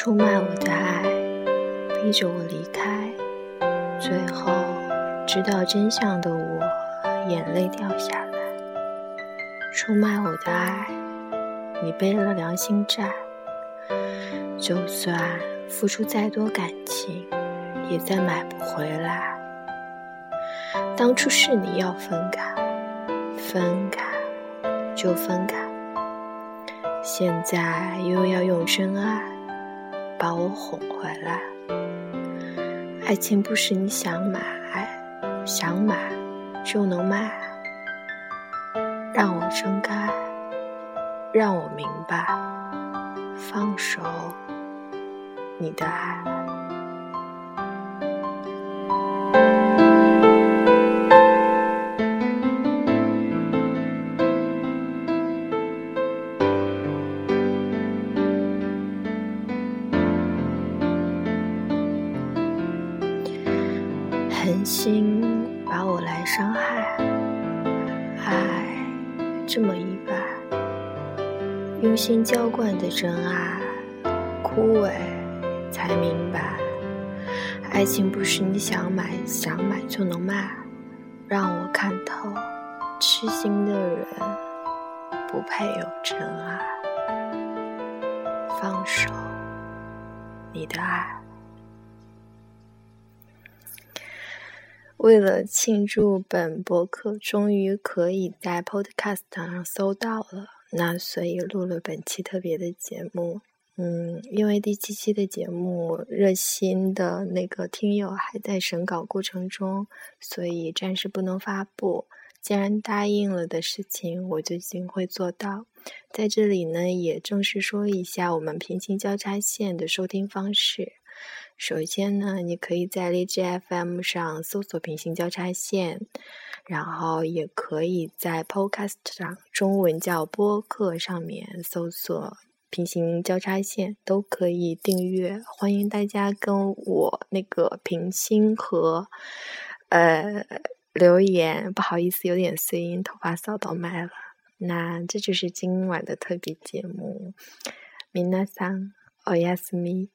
出卖我的爱，逼着我离开，最后知道真相的我，眼泪掉下来。出卖我的爱，你背了良心债，就算付出再多感情，也再买不回来。当初是你要分开，分开就分开，现在又要用真爱。把我哄回来，爱情不是你想买想买就能卖，让我睁开，让我明白，放手你的爱。狠心把我来伤害，爱这么一把，用心浇灌的真爱，枯萎才明白，爱情不是你想买想买就能卖，让我看透，痴心的人不配有真爱，放手你的爱。为了庆祝本博客终于可以在 Podcast 上搜到了，那所以录了本期特别的节目。嗯，因为第七期的节目热心的那个听友还在审稿过程中，所以暂时不能发布。既然答应了的事情，我就一定会做到。在这里呢，也正式说一下我们平行交叉线的收听方式。首先呢，你可以在荔枝 FM 上搜索“平行交叉线”，然后也可以在 Podcast 上中文叫播客上面搜索“平行交叉线”，都可以订阅。欢迎大家跟我那个平心和呃留言。不好意思，有点碎音，头发扫到麦了。那这就是今晚的特别节目。米娜桑，おやすみ。